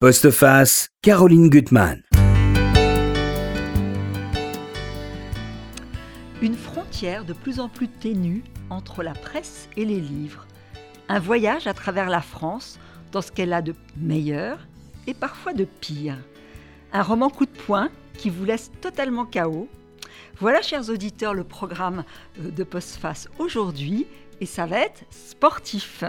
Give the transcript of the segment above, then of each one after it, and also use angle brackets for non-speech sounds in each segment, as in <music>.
Postface, Caroline Gutmann. Une frontière de plus en plus ténue entre la presse et les livres. Un voyage à travers la France dans ce qu'elle a de meilleur et parfois de pire. Un roman coup de poing qui vous laisse totalement chaos. Voilà, chers auditeurs, le programme euh, de Postface aujourd'hui et ça va être sportif.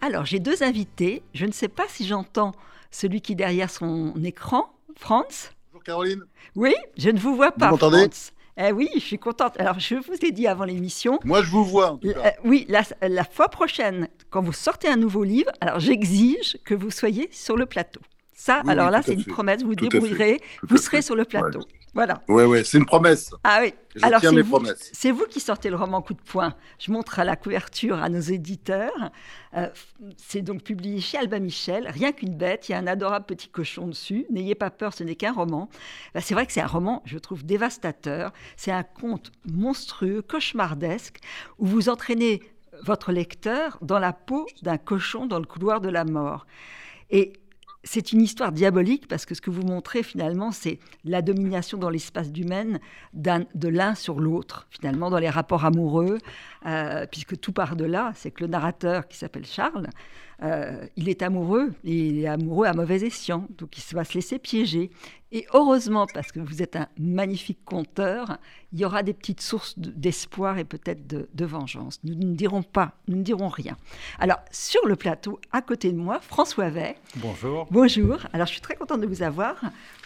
Alors, j'ai deux invités. Je ne sais pas si j'entends celui qui est derrière son écran, Franz. Bonjour Caroline. Oui, je ne vous vois pas. Vous m'entendez? Eh oui, je suis contente. Alors, je vous ai dit avant l'émission. Moi, je vous vois. En tout cas. Euh, oui, la, la fois prochaine, quand vous sortez un nouveau livre, alors j'exige que vous soyez sur le plateau. Ça, Oui, alors oui, là, c'est une promesse, vous Tout débrouillerez, vous serez sur le plateau. Voilà. Ouais, c'est une promesse. Ah oui. Je Alors, tiens c'est mes vous, promesses. c'est vous qui sortez le roman Coup de poing. Je montre à la couverture à nos éditeurs. Euh, c'est donc publié chez Albin Michel. Rien qu'une bête, il y a un adorable petit cochon dessus. N'ayez pas peur, ce n'est qu'un roman. Ben, c'est vrai que c'est un roman, je trouve, dévastateur. C'est un conte monstrueux, cauchemardesque, où vous entraînez votre lecteur dans la peau d'un cochon dans le couloir de la mort. Et c'est une histoire diabolique parce que ce que vous montrez finalement, c'est la domination dans l'espace humain d'un- de l'un sur l'autre, finalement, dans les rapports amoureux, euh, puisque tout part de là. C'est que le narrateur, qui s'appelle Charles, euh, il est amoureux, et il est amoureux à mauvais escient, donc il va se laisser piéger. Et heureusement, parce que vous êtes un magnifique conteur, il y aura des petites sources de- d'espoir et peut-être de, de vengeance. Nous ne dirons pas, nous ne dirons rien. Alors, sur le plateau, à côté de moi, François Vey. Bonjour. Bonjour. Alors, je suis très contente de vous avoir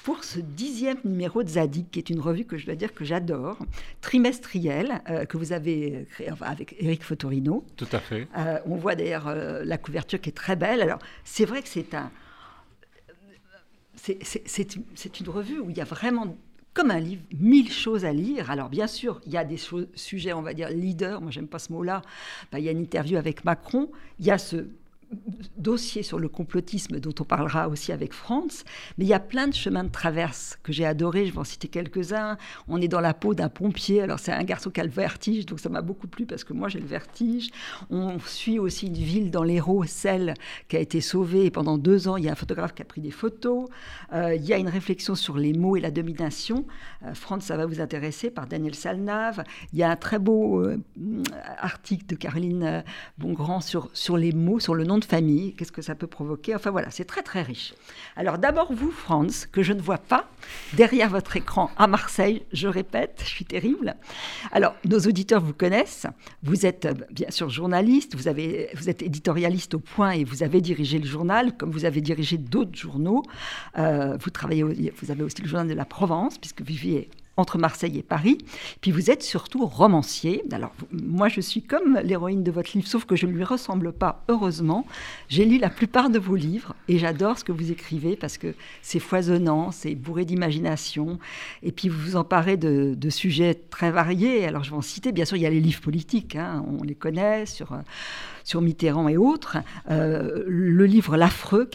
pour ce dixième numéro de Zadig, qui est une revue que je dois dire que j'adore, trimestrielle, euh, que vous avez créée enfin, avec Eric Fotorino. Tout à fait. Euh, on voit d'ailleurs euh, la couverture qui est très belle. Alors, c'est vrai que c'est un. C'est, une- revue où il y a vraiment, comme un livre, mille choses à lire. Alors, bien sûr, il y a des choses- sujets, on va dire, leaders. Moi, j'aime pas ce mot-là. Ben, il y a une interview avec Macron. Il y a ce dossier sur le complotisme dont on parlera aussi avec France, mais il y a plein de chemins de traverse que j'ai adoré, je vais en citer quelques-uns. On est dans la peau d'un pompier, alors c'est un garçon qui a le vertige, donc ça m'a beaucoup plu parce que moi j'ai le vertige. On suit aussi une ville dans l'Hérault, celle qui a été sauvée et pendant deux ans, il y a un photographe qui a pris des photos. Euh, il y a une réflexion sur les mots et la domination. Euh, France, ça va vous intéresser, par Daniel Salnave. Il y a un très beau euh, article de Caroline euh, Bongrand sur, sur les mots, sur le nom de famille, qu'est-ce que ça peut provoquer? Enfin voilà, c'est très très riche. Alors d'abord vous, Franz, que je ne vois pas derrière votre écran à Marseille, je répète, je suis terrible. Alors nos auditeurs vous connaissent, vous êtes euh, bien sûr journaliste, vous, avez, vous êtes éditorialiste au point et vous avez dirigé le journal, comme vous avez dirigé d'autres journaux. Euh, vous, travaillez, vous avez aussi le journal de la Provence, puisque vous viviez entre Marseille et Paris. Puis vous êtes surtout romancier. Alors moi je suis comme l'héroïne de votre livre, sauf que je ne lui ressemble pas, heureusement. J'ai lu la plupart de vos livres et j'adore ce que vous écrivez parce que c'est foisonnant, c'est bourré d'imagination. Et puis vous vous emparez de, sujets très variés. Alors je vais en citer, bien sûr il y a les livres politiques, hein, on les connaît euh, sur Mitterrand et autres, euh, le livre L'affreux,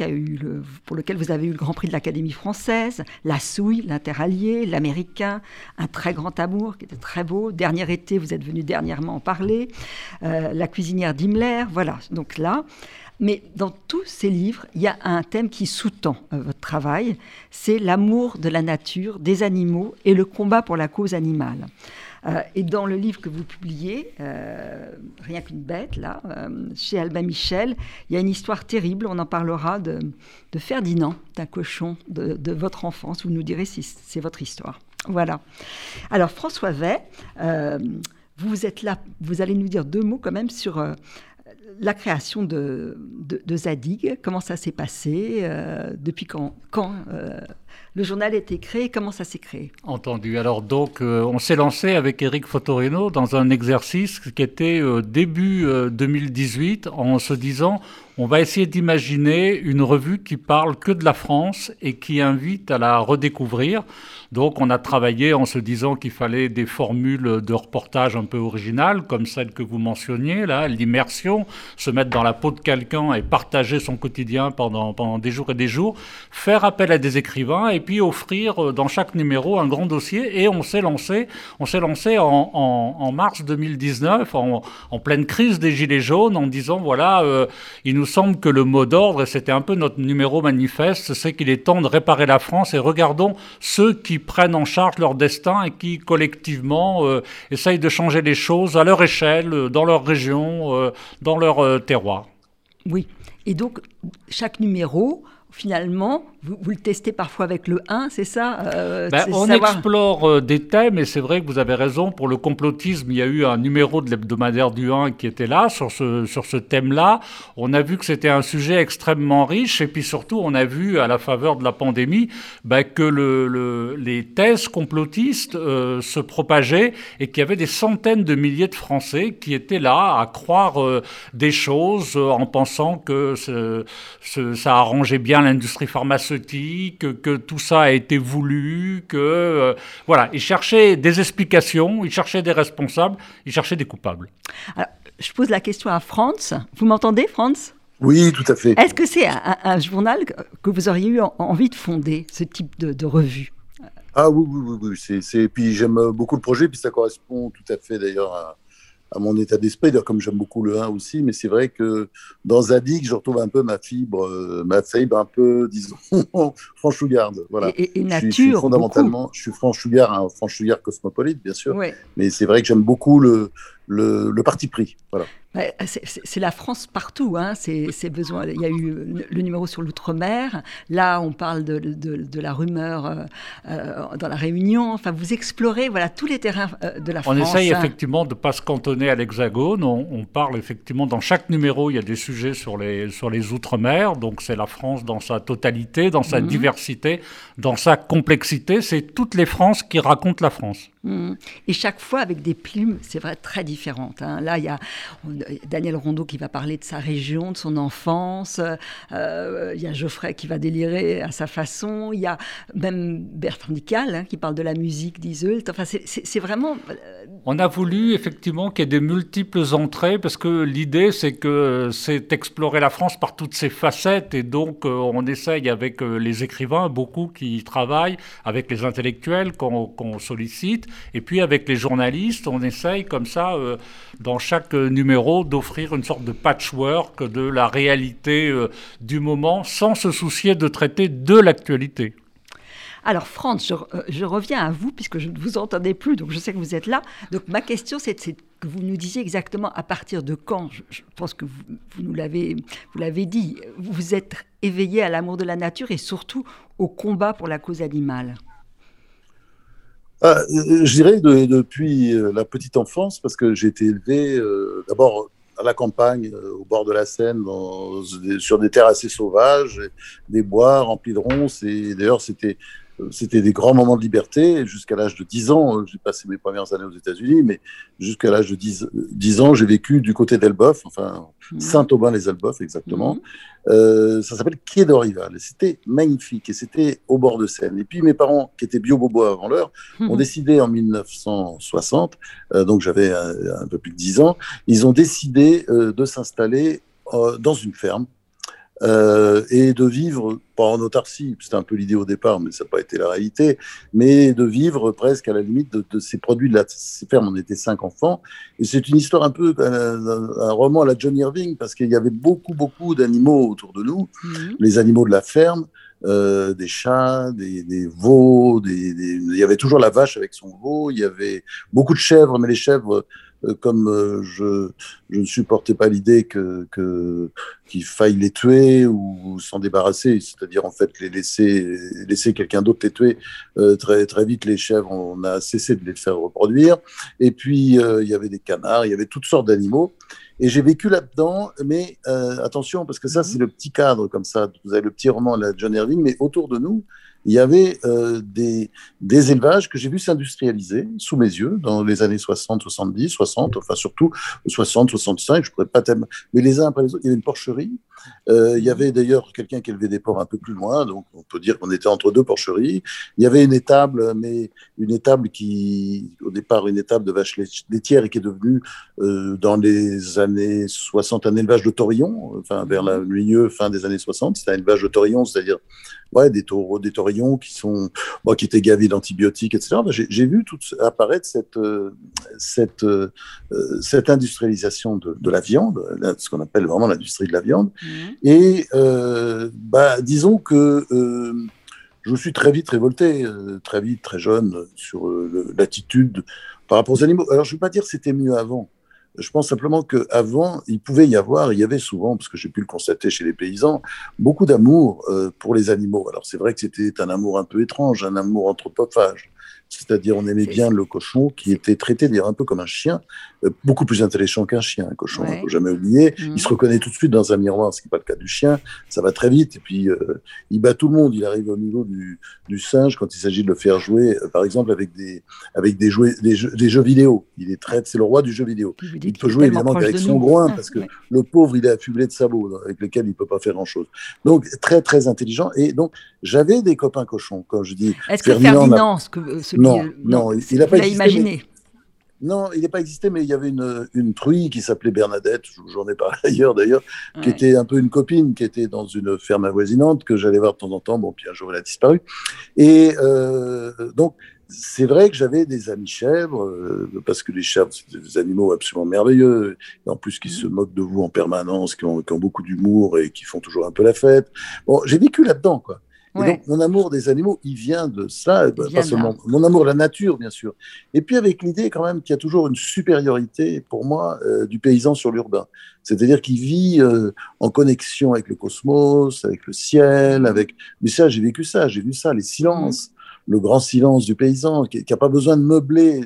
pour lequel vous avez eu le Grand Prix de l'Académie française, La souille, l'interallié, l'américain, Un très grand amour, qui était très beau, Dernier été, vous êtes venu dernièrement en parler, euh, La cuisinière d'Himmler, voilà, donc là. Mais dans tous ces livres, il y a un thème qui sous-tend euh, votre travail, c'est l'amour de la nature, des animaux et le combat pour la cause animale. Euh, et dans le livre que vous publiez, euh, Rien qu'une bête, là, euh, chez Albin Michel, il y a une histoire terrible, on en parlera de, Ferdinand, d'un cochon de, votre enfance, vous nous direz si c'est votre histoire. Voilà. Alors François Vey, vous êtes là, vous allez nous dire deux mots quand même sur la création de, Zadig, comment ça s'est passé, depuis quand, le journal a été créé, comment ça s'est créé? Entendu. Alors donc, euh, on s'est lancé avec Eric Fotorino dans un exercice qui était euh, début euh, 2018 en se disant on va essayer d'imaginer une revue qui parle que de la France et qui invite à la redécouvrir. Donc on a travaillé en se disant qu'il fallait des formules de reportage un peu originales, comme celle que vous mentionniez, là, l'immersion, se mettre dans la peau de quelqu'un et partager son quotidien pendant, pendant des jours et des jours, faire appel à des écrivains et puis offrir euh, dans chaque numéro un grand dossier. Et on s'est lancé, on s'est lancé en, mars 2019, en, pleine crise des Gilets jaunes, en disant, voilà, euh, il nous semble que le mot d'ordre, et c'était un peu notre numéro manifeste, c'est qu'il est temps de réparer la France et regardons ceux qui prennent en charge leur destin et qui collectivement euh, essayent de changer les choses à leur échelle, dans leur région, dans leur terroir. Oui, et donc chaque numéro finalement, vous, le testez parfois avec le 1, c'est ça euh, ben, On explore euh, des thèmes, et c'est vrai que vous avez raison, pour le complotisme, il y a eu un numéro de l'hebdomadaire du 1 qui était là, sur ce, sur ce thème-là. On a vu que c'était un sujet extrêmement riche, et puis surtout, on a vu, à la faveur de la pandémie, ben, que le, les thèses complotistes euh, se propageaient, et qu'il y avait des centaines de milliers de Français qui étaient là à croire des choses en pensant que ça arrangeait bien l'industrie pharmaceutique, que tout ça a été voulu, que euh, voilà, ils cherchaient des explications, ils cherchaient des responsables, ils cherchaient des coupables. Alors, je pose la question à Franz. Vous m'entendez, Franz? Oui, tout à fait. Est-ce que c'est un, journal que vous auriez eu envie de fonder, ce type de, revue? Ah oui, oui, oui, oui. C'est, puis j'aime beaucoup le projet, puis ça correspond tout à fait d'ailleurs à, à mon état d'esprit, comme j'aime beaucoup le 1 aussi, mais c'est vrai que dans Zadig, je retrouve un peu ma fibre, euh, ma fibre un peu, disons, <laughs> franchouillarde. Voilà. Et, nature. Je suis, fondamentalement, je suis franchouillard, un franchouillard cosmopolite, bien sûr, mais c'est vrai que j'aime beaucoup le, le, parti pris. Voilà. C'est la France partout, hein. c'est besoin. Il y a eu le numéro sur l'outre-mer. Là, on parle de, de, la rumeur euh, euh, dans la Réunion. Enfin, vous explorez voilà tous les terrains euh, de la France. On essaye effectivement de ne pas se cantonner à l'Hexagone. On, parle effectivement dans chaque numéro, il y a des sujets sur les sur les outre-mer. Donc c'est la France dans sa totalité, dans sa mhm. diversité, dans sa complexité. C'est toutes les Frances qui racontent la France. Et chaque fois avec des plumes, c'est vrai, très différentes. Hein. Là, il y a Daniel Rondeau qui va parler de sa région, de son enfance. Euh, il y a Geoffrey qui va délirer à sa façon. Il y a même Bertrand Dical hein, qui parle de la musique d'Iseult. Enfin, c'est vraiment. Euh, On a voulu effectivement qu'il y ait de multiples entrées parce que l'idée, c'est que c'est explorer la France par toutes ses facettes et donc euh, on essaye avec les écrivains, beaucoup qui travaillent, avec les intellectuels qu'on sollicite, et puis avec les journalistes, on essaye comme ça, dans chaque numéro, d'offrir une sorte de patchwork de la réalité euh, du moment sans se soucier de traiter de l'actualité. Alors, Franz, je, euh, reviens à vous, puisque je ne vous entendais plus, donc je sais que vous êtes là. Donc, ma question, c'est que vous nous disiez exactement à partir de quand, je, pense que vous, vous nous l'avez dit, vous êtes éveillé à l'amour de la nature et surtout au combat pour la cause animale. Ah, euh, je dirais depuis euh, la petite enfance, parce que j'ai été élevé euh, d'abord à la campagne, au bord de la Seine, sur des terres assez sauvages, des bois remplis de ronces. Et d'ailleurs, c'était c'était des grands moments de liberté. Jusqu'à l'âge de 10 ans, j'ai passé mes premières années aux États-Unis, mais jusqu'à l'âge de 10, 10 ans, j'ai vécu du côté d'Elbeuf, enfin mmh. Saint-Aubin-les-Elbeuf exactement. Mmh. Euh, ça s'appelle Quai d'Orival. C'était magnifique et c'était au bord de Seine. Et puis mes parents, qui étaient bio-bobo avant l'heure, mmh. ont décidé en 1960, euh, donc j'avais un, peu plus de 10 ans, ils ont décidé euh, de s'installer dans une ferme euh, et de vivre, pas en autarcie, c'était un peu l'idée au départ, mais ça n'a pas été la réalité, mais de vivre presque à la limite de, ces produits de la ferme. On était cinq enfants, et c'est une histoire un peu, un, roman à la John Irving, parce qu'il y avait beaucoup, beaucoup d'animaux autour de nous, mhm. les animaux de la ferme, euh, des chats, des, des veaux, des, il y avait toujours la vache avec son veau, il y avait beaucoup de chèvres, mais les chèvres euh, comme euh, je, je, ne supportais pas l'idée que qu'il faille les tuer ou, s'en débarrasser, c'est-à-dire en fait les laisser laisser quelqu'un d'autre les tuer euh, très très vite les chèvres on a cessé de les faire reproduire. Et puis il y avait des canards il y avait toutes sortes d'animaux. Et j'ai vécu là-dedans mais attention parce que ça c'est le petit cadre comme ça. Vous avez le petit roman de John Irving mais autour de nous il y avait euh, des, des, élevages que j'ai vu s'industrialiser sous mes yeux dans les années 60, 70, 60, enfin surtout 60, 65, je pourrais pas tellement, mais les uns après les autres, il y avait une porcherie. Euh, il y avait d'ailleurs quelqu'un qui élevait des porcs un peu plus loin, donc on peut dire qu'on était entre deux porcheries. Il y avait une étable, mais une étable qui, au départ, une étable de vaches laitières et qui est devenue, euh, dans les années 60, un élevage de taurillon, enfin vers la milieu, fin des années 60. C'était un élevage de taurillon, c'est-à-dire ouais, des taureaux, des taurillons qui sont, bon, qui étaient gavés d'antibiotiques, etc. Ben, j'ai vu tout apparaître cette, cette, cette industrialisation de, de, la viande, ce qu'on appelle vraiment l'industrie de la viande. Mmh. Et bah, disons que je me suis très vite révolté, très vite, très jeune, sur l'attitude par rapport aux animaux. Alors, je ne veux pas dire que c'était mieux avant. Je pense simplement qu'avant, il pouvait y avoir, il y avait souvent, parce que j'ai pu le constater chez les paysans, beaucoup d'amour euh, pour les animaux. Alors c'est vrai que c'était un amour un peu étrange, un amour anthropophage. C'est-à-dire, on aimait bien le cochon qui était traité d'ailleurs un peu comme un chien, euh, beaucoup plus intelligent qu'un chien, un cochon, il ne faut jamais oublier. Il mhm. se reconnaît tout de suite dans un miroir, ce qui n'est pas le cas du chien. Ça va très vite et puis euh, il bat tout le monde. Il arrive au niveau du, du singe quand il s'agit de le faire jouer, euh, par exemple, avec des, avec des, jouets, des, jeux, des jeux vidéo. Il est très, c'est le roi du jeu vidéo. Il peut jouer évidemment avec son groin parce que le pauvre, il est affublé de sabots avec lesquels il ne peut pas faire grand-chose. Donc, très, très intelligent. Et donc, j'avais des copains cochons, quand je dis. Est-ce que Ferdinand, ce que, non, non, il n'a pas imaginé. Non, il n'est pas existé, mais il y avait une, une truie qui s'appelait Bernadette, j'en ai parlé <laughs> ailleurs d'ailleurs, qui était un peu une copine, qui était dans une ferme avoisinante, que j'allais voir de temps en temps, bon, puis un jour elle a disparu. Et euh, donc, c'est vrai que j'avais des amis chèvres, euh, parce que les chèvres, c'est des animaux absolument merveilleux, et en plus qui se moquent de vous en permanence, qui ont, qui ont beaucoup d'humour et qui font toujours un peu la fête. Bon, j'ai vécu là-dedans, quoi donc, mon amour des animaux, il vient de ça, pas seulement mon amour de la nature, bien sûr. Et puis, avec l'idée, quand même, qu'il y a toujours une supériorité, pour moi, euh, du paysan sur l'urbain. C'est-à-dire qu'il vit euh, en connexion avec le cosmos, avec le ciel, avec. Mais ça, j'ai vécu ça, j'ai vu ça, les silences le grand silence du paysan, qui n'a pas besoin de meubler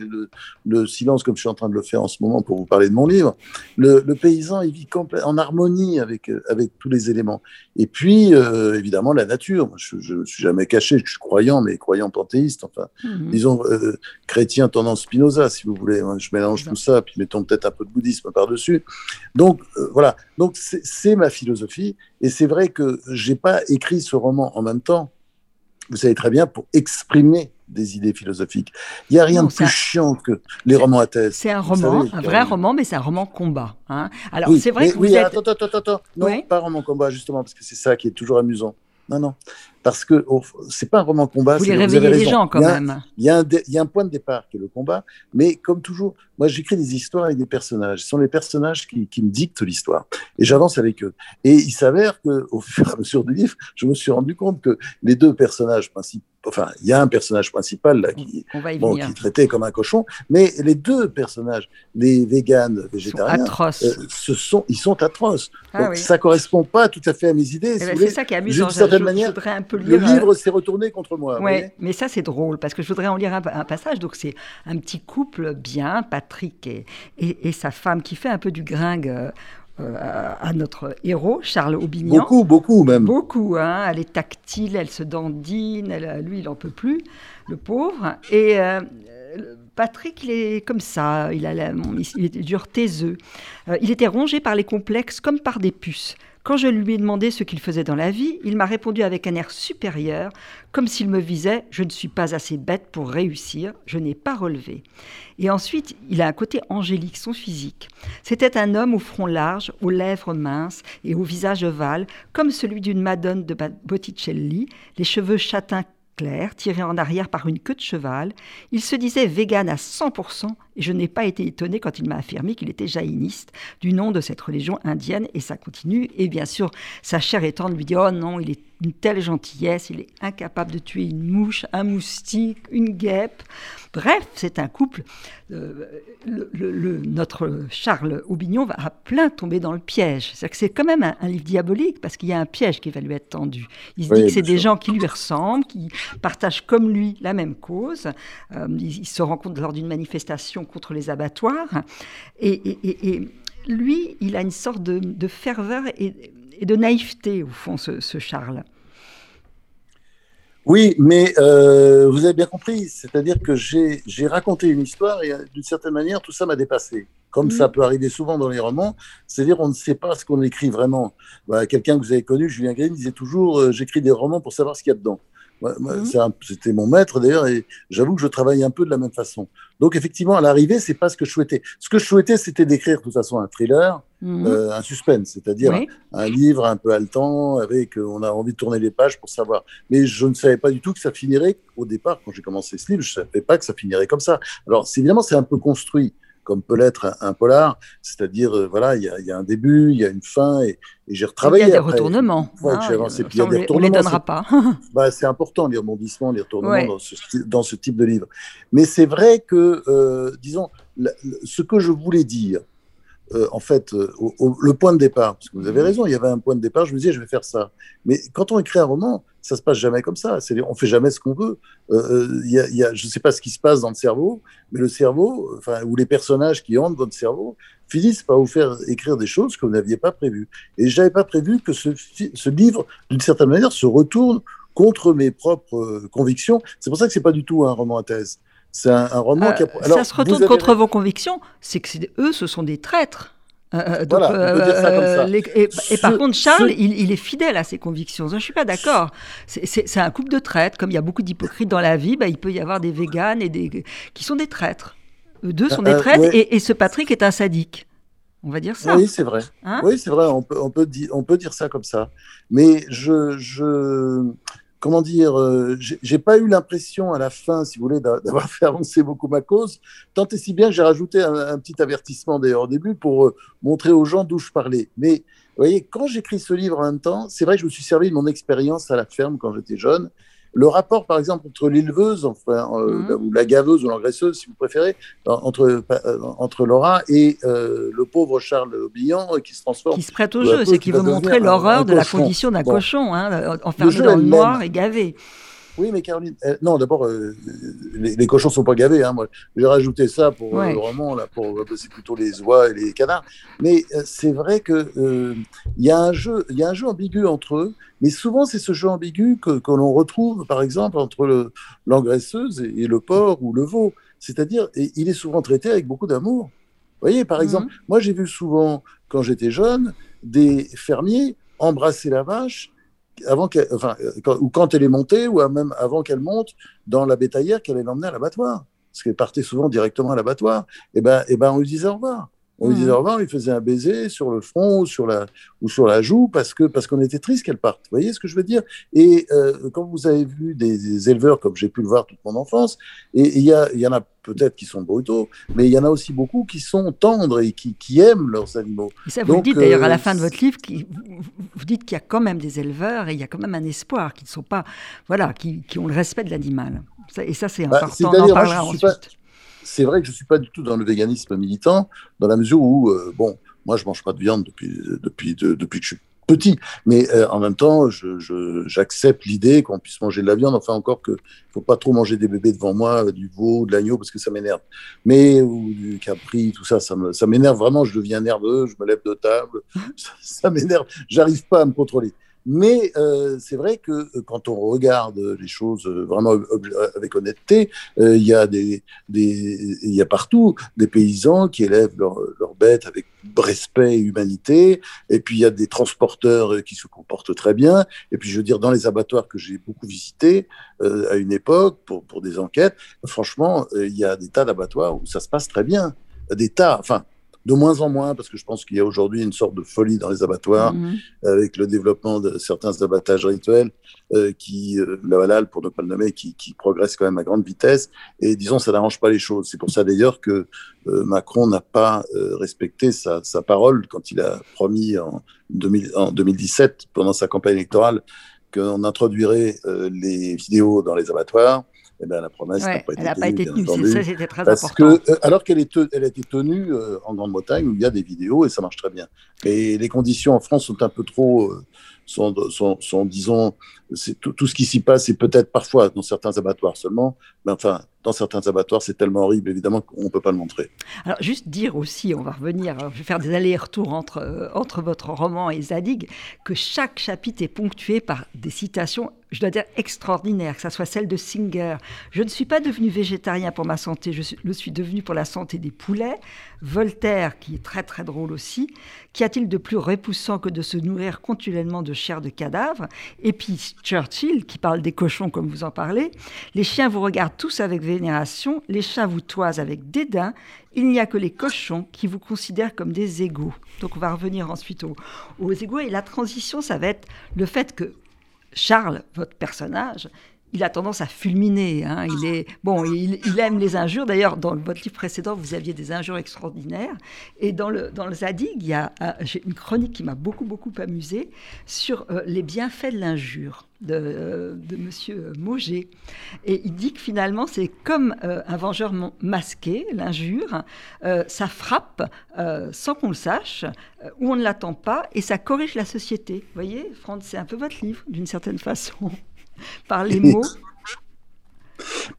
le, silence comme je suis en train de le faire en ce moment pour vous parler de mon livre. Le, paysan, il vit en harmonie avec, avec tous les éléments. Et puis, euh, évidemment, la nature. je ne suis jamais caché, je suis croyant, mais croyant panthéiste, enfin, mhm. disons, euh, chrétien tendance Spinoza, si vous voulez. Je mélange tout ça, puis mettons peut-être un peu de bouddhisme par-dessus. Donc, euh, voilà. Donc, c'est ma philosophie. Et c'est vrai que j'ai pas écrit ce roman en même temps vous savez très bien, pour exprimer des idées philosophiques. Il n'y a rien de plus chiant que les romans à thèse. C'est un roman, un vrai roman, mais c'est un roman combat. Hein. Alors, c'est vrai que vous oui, êtes... attends, attends, attends. Non, pas roman combat, justement, parce que c'est ça qui est toujours amusant. Non, non. Parce que oh, c'est pas un roman combat. Vous les réveillez les gens quand même. Il y, a un, il y, a un point de départ qui est le combat, mais comme toujours, moi j'écris des histoires avec des personnages. Ce sont les personnages qui, qui me dictent l'histoire, et j'avance avec eux. Et il s'avère que, au <laughs> fur et à mesure du livre, je me suis rendu compte que les deux personnages principaux enfin, il y a un personnage principal là, qui, bon, qui est traité comme un cochon, mais les deux personnages, les véganes végétariens, atroces. Euh, ce sont, ils sont atroces. Ah, Donc, ça correspond pas tout à fait à mes idées. Eh ben, c'est ça qui est amusant. D'une certaine manière, un peu le livre s'est retourné contre moi. Ouais, mais ça c'est drôle parce que je voudrais en lire un, passage. Donc c'est un petit couple bien, Patrick et, et, sa femme qui fait un peu du gringue. Euh, euh, à notre héros, Charles Aubignan. Beaucoup, beaucoup même. Beaucoup, hein. elle est tactile, elle se dandine, elle, lui, il n'en peut plus, le pauvre. Et euh, Patrick, il est comme ça, il, a il est dur taiseux. Euh, il était rongé par les complexes comme par des puces. Quand je lui ai demandé ce qu'il faisait dans la vie, il m'a répondu avec un air supérieur, comme s'il me visait Je ne suis pas assez bête pour réussir, je n'ai pas relevé. Et ensuite, il a un côté angélique, son physique. C'était un homme au front large, aux lèvres minces et au visage ovale, comme celui d'une Madone de Botticelli, les cheveux châtains clairs, tirés en arrière par une queue de cheval. Il se disait vegan à 100% et je n'ai pas été étonné quand il m'a affirmé qu'il était jaïniste, du nom de cette religion indienne, et ça continue. Et bien sûr, sa chère étendre lui dit Oh non, il est une telle gentillesse, il est incapable de tuer une mouche, un moustique, une guêpe. Bref, c'est un couple. Euh, le, notre Charles Aubignon va à plein tomber dans le piège. C'est que c'est quand même un, livre diabolique parce qu'il y a un piège qui va lui être tendu. Il se dit que c'est des gens qui lui ressemblent, qui partagent comme lui la même cause. Euh, ils, se rencontrent lors d'une manifestation contre les abattoirs. Et, lui, il a une sorte de, ferveur et, de naïveté, au fond, ce, Charles. Oui, mais euh, vous avez bien compris, c'est-à-dire que j'ai raconté une histoire et d'une certaine manière, tout ça m'a dépassé. Comme Mhm. ça peut arriver souvent dans les romans, c'est-à-dire on ne sait pas ce qu'on écrit vraiment. Voilà, Quelqu'un que vous avez connu, Julien Green, disait toujours euh, J'écris des romans pour savoir ce qu'il y a dedans. Un- C'était mon maître d'ailleurs, et j'avoue que je travaille un peu de la même façon. Donc effectivement, à l'arrivée, c'est pas ce que je souhaitais. Ce que je souhaitais, c'était d'écrire de toute façon un thriller, Mhm. euh, un suspense, c'est-à-dire Oui. un livre un peu haletant, avec euh, on a envie de tourner les pages pour savoir. Mais je ne savais pas du tout que ça finirait au départ quand j'ai commencé ce livre. Je savais pas que ça finirait comme ça. Alors évidemment c'est un peu construit comme peut l'être un, un polar, c'est-à-dire euh, voilà il y, a- il y a un début, il y a une fin et, et j'ai Il retravaillé. y a des après. retournements. Que hein, avancé, puis il y a des les- on les retournements, donnera pas. <laughs> Bah, c'est important les rebondissements, les retournements Ouais. dans, ce, sty- dans ce type de livre. Mais c'est vrai que, euh, disons, la- ce que je voulais dire, euh, en fait, euh, au- au- le point de départ, parce que vous avez raison, il y avait un point de départ, je me disais, je vais faire ça. Mais quand on écrit un roman, ça se passe jamais comme ça. On fait jamais ce qu'on veut. Euh, il y a, il y a, je ne sais pas ce qui se passe dans le cerveau, mais le cerveau, enfin, ou les personnages qui hantent votre cerveau, finissent par vous faire écrire des choses que vous n'aviez pas prévues. Et j'avais pas prévu que ce, ce livre, d'une certaine manière, se retourne contre mes propres convictions. C'est pour ça que c'est pas du tout un roman à thèse. C'est un, un roman Euh, qui a... ça se retourne avez contre vos convictions, c'est que eux, ce sont des traîtres. Euh, euh, donc, Voilà, on peut dire ça comme ça. les- et, et par contre, Charles, ce- il, il est fidèle à ses convictions. Je ne suis pas d'accord. C'est- un couple de traîtres. Comme il y a beaucoup d'hypocrites dans la vie, bah, il peut y avoir des véganes et des, qui sont des traîtres. Eux deux sont des traîtres ouais. et, et ce Patrick est un sadique. On va dire ça. Oui, c'est vrai. Hein? Oui, c'est vrai. On peut, on, peut dire, on peut dire ça comme ça. Mais je, je comment dire, euh, j'ai pas eu l'impression à la fin, si vous voulez, d'a- d'avoir <laughs> fait avancer beaucoup ma cause. Tant et si bien que j'ai rajouté un, un petit avertissement d'ailleurs au début pour euh, montrer aux gens d'où je parlais. Mais vous voyez, quand j'écris ce livre en même temps, c'est vrai que je me suis servi de mon expérience à la ferme quand j'étais jeune. Le rapport, par exemple, entre l'éleveuse, enfin, euh, Mhm. ou la gaveuse ou l'engraisseuse, si vous préférez, en- entre, euh, entre Laura et euh, le pauvre Charles Obillan euh, qui se transforme Qui se prête au jeu, c'est qui qu'il veut montrer l'horreur de la condition d'un Bon. cochon, hein, enfermé dans le noir et gavé. Oui, mais Caroline, euh, non, d'abord, euh, les, les cochons sont pas gavés. Hein, moi, j'ai rajouté ça pour euh, Ouais. le roman là, pour c'est plutôt les oies et les canards. Mais c'est vrai que il y a un jeu, il y a un jeu ambigu entre eux. Mais souvent, c'est ce jeu ambigu que, que l'on retrouve, par exemple, entre le- l'engraisseuse et, et le porc ou le veau. C'est-à-dire, il est souvent traité avec beaucoup d'amour. Vous voyez, par Mhm. exemple, moi, j'ai vu souvent, quand j'étais jeune, des fermiers embrasser la vache avant qu'elle, enfin, ou quand elle est montée, ou même avant qu'elle monte dans la bétaillère qu'elle allait l'emmener à l'abattoir. Parce qu'elle partait souvent directement à l'abattoir. Et ben, et ben, on lui disait au revoir. On lui disait au revoir, on lui faisait un baiser sur le front ou sur la, ou sur la joue parce que parce qu'on était triste qu'elle parte. Vous voyez ce que je veux dire? Et euh, quand vous avez vu des, des éleveurs comme j'ai pu le voir toute mon enfance, et il y, a- il y en a peut-être qui sont brutaux, mais il y en a aussi beaucoup qui sont tendres et qui, qui aiment leurs animaux. Et ça, vous le dites d'ailleurs à la euh, fin de votre livre, vous, dites qu'il y a quand même des éleveurs et il y a quand même un espoir, qui ne sont pas, voilà, qui, qui ont le respect de l'animal. Et ça, c'est Bah, important. On en parlera ensuite. pas- c'est vrai que je suis pas du tout dans le véganisme militant, dans la mesure où, euh, bon, moi, je mange pas de viande depuis, depuis, de- depuis que je suis petit, mais euh, en même temps, j'accepte l'idée qu'on puisse manger de la viande, enfin encore que faut pas trop manger des bébés devant moi, du veau, de l'agneau, parce que ça m'énerve. Mais, ou du capri, tout ça, ça m'énerve vraiment, je deviens nerveux, je me lève de table, <laughs> ça, ça m'énerve, j'arrive pas à me contrôler. Mais euh, c'est vrai que euh, quand on regarde les choses euh, vraiment avec honnêteté, euh, il y a des, des, y a partout des paysans qui élèvent leurs bêtes avec respect et humanité. Et puis il y a des transporteurs qui se comportent très bien. Et puis je veux dire, dans les abattoirs que j'ai beaucoup visités euh, à une époque pour, pour des enquêtes, franchement, il y a des tas d'abattoirs où ça se passe très bien. Des tas, enfin, de moins en moins, parce que je pense qu'il y a aujourd'hui une sorte de folie dans les abattoirs Mhm. avec le développement de certains abattages rituels euh, qui, euh, la halal pour ne pas le nommer, qui, qui progresse quand même à grande vitesse. Et disons, ça n'arrange pas les choses. C'est pour ça d'ailleurs que euh, Macron n'a pas euh, respecté sa, sa parole quand il a promis en, 2000 en 2017, pendant sa campagne électorale, qu'on introduirait euh, les vidéos dans les abattoirs. Eh ben, la promesse n'a Ouais, pas été elle n'a pas tenue, été bien tenue. C'est- entendu. Ça, c'était très Parce important. que, euh, alors qu'elle est elle a été tenue euh, en Grande-Bretagne où il y a des vidéos et ça marche très bien. Et les conditions en France sont un peu trop, euh, sont, sont, sont, disons, tout, tout ce qui s'y passe, c'est peut-être parfois dans certains abattoirs seulement, mais enfin, dans certains abattoirs, c'est tellement horrible, évidemment, qu'on ne peut pas le montrer. Alors, juste dire aussi, on va revenir, je vais faire des allers-retours entre, euh, entre votre roman et Zadig, que chaque chapitre est ponctué par des citations je dois dire extraordinaires, que ce soit celle de Singer. Je ne suis pas devenu végétarien pour ma santé, je le suis devenu pour la santé des poulets. Voltaire, qui est très très drôle aussi. Qu'y a-t-il de plus repoussant que de se nourrir continuellement de chair de cadavre? Et puis Churchill, qui parle des cochons comme vous en parlez. Les chiens vous regardent tous avec vénération, les chats vous toisent avec dédain. Il n'y a que les cochons qui vous considèrent comme des égaux. Donc on va revenir ensuite aux, aux égaux. Et la transition, ça va être le fait que Charles, votre personnage, il a tendance à fulminer. Hein. Il est bon, il, aime les injures. D'ailleurs, dans votre livre précédent, vous aviez des injures extraordinaires. Et dans le dans le Zadig, il y a euh, une chronique qui m'a beaucoup beaucoup amusée sur euh, les bienfaits de l'injure de, euh, de Monsieur Mauger. Et il dit que finalement, c'est comme un vengeur masqué, l'injure. ça frappe sans qu'on le sache, ou on ne l'attend pas, et ça corrige la société. Vous voyez, Franck, c'est un peu votre livre, d'une certaine façon <laughs> par les mots.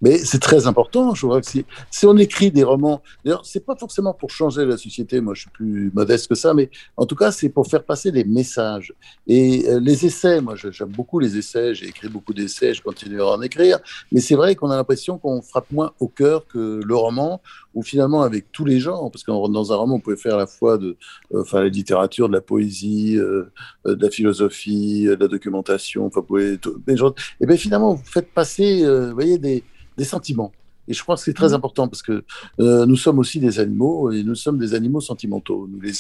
Mais c'est très important. Je vois que si, si on écrit des romans, d'ailleurs, c'est pas forcément pour changer la société. Moi, je suis plus modeste que ça, mais en tout cas, c'est pour faire passer des messages. Et euh, les essais, moi, j'aime beaucoup les essais. J'ai écrit beaucoup d'essais. Je continuerai à en écrire. Mais c'est vrai qu'on a l'impression qu'on frappe moins au cœur que le roman, ou finalement avec tous les genres, parce que dans un roman, on pouvait faire à la fois de, euh, enfin, la littérature, de la poésie, euh, de la philosophie, de la documentation. Enfin, vous pouvez, et bien finalement, vous faites passer, vous voyez, des des, sentiments. Et je crois que c'est très mmh. important parce que euh, nous sommes aussi des animaux et nous sommes des animaux sentimentaux, nous les,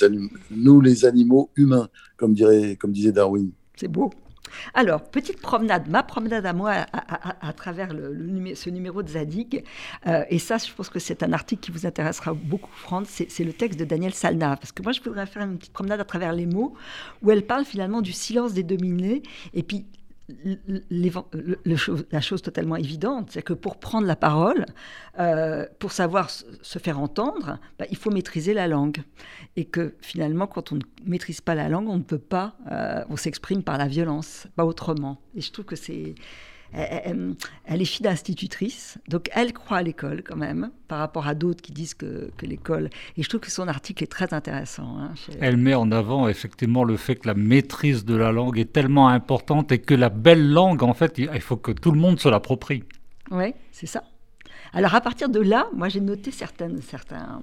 nous les animaux humains, comme, dirait, comme disait Darwin. C'est beau. Alors, petite promenade, ma promenade à moi à, travers ce numéro de Zadig. Euh, et ça, je pense que c'est un article qui vous intéressera beaucoup, Franck. C'est le texte de Daniel Salna. Parce que moi, je voudrais faire une petite promenade à travers les mots où elle parle finalement du silence des dominés. Et puis, la chose totalement évidente, c'est que pour prendre la parole, euh, pour savoir se faire entendre, bah, il faut maîtriser la langue. Et que finalement, quand on ne maîtrise pas la langue, on ne peut pas, euh, on s'exprime par la violence, pas autrement. Et je trouve que c'est elle, est fille d'institutrice, donc elle croit à l'école quand même, par rapport à d'autres qui disent que, l'école. Et je trouve que son article est très intéressant. Hein, elle met en avant effectivement le fait que la maîtrise de la langue est tellement importante et que la belle langue, en fait, il faut que tout le monde se l'approprie. Oui, c'est ça. Alors à partir de là, moi j'ai noté certains, certains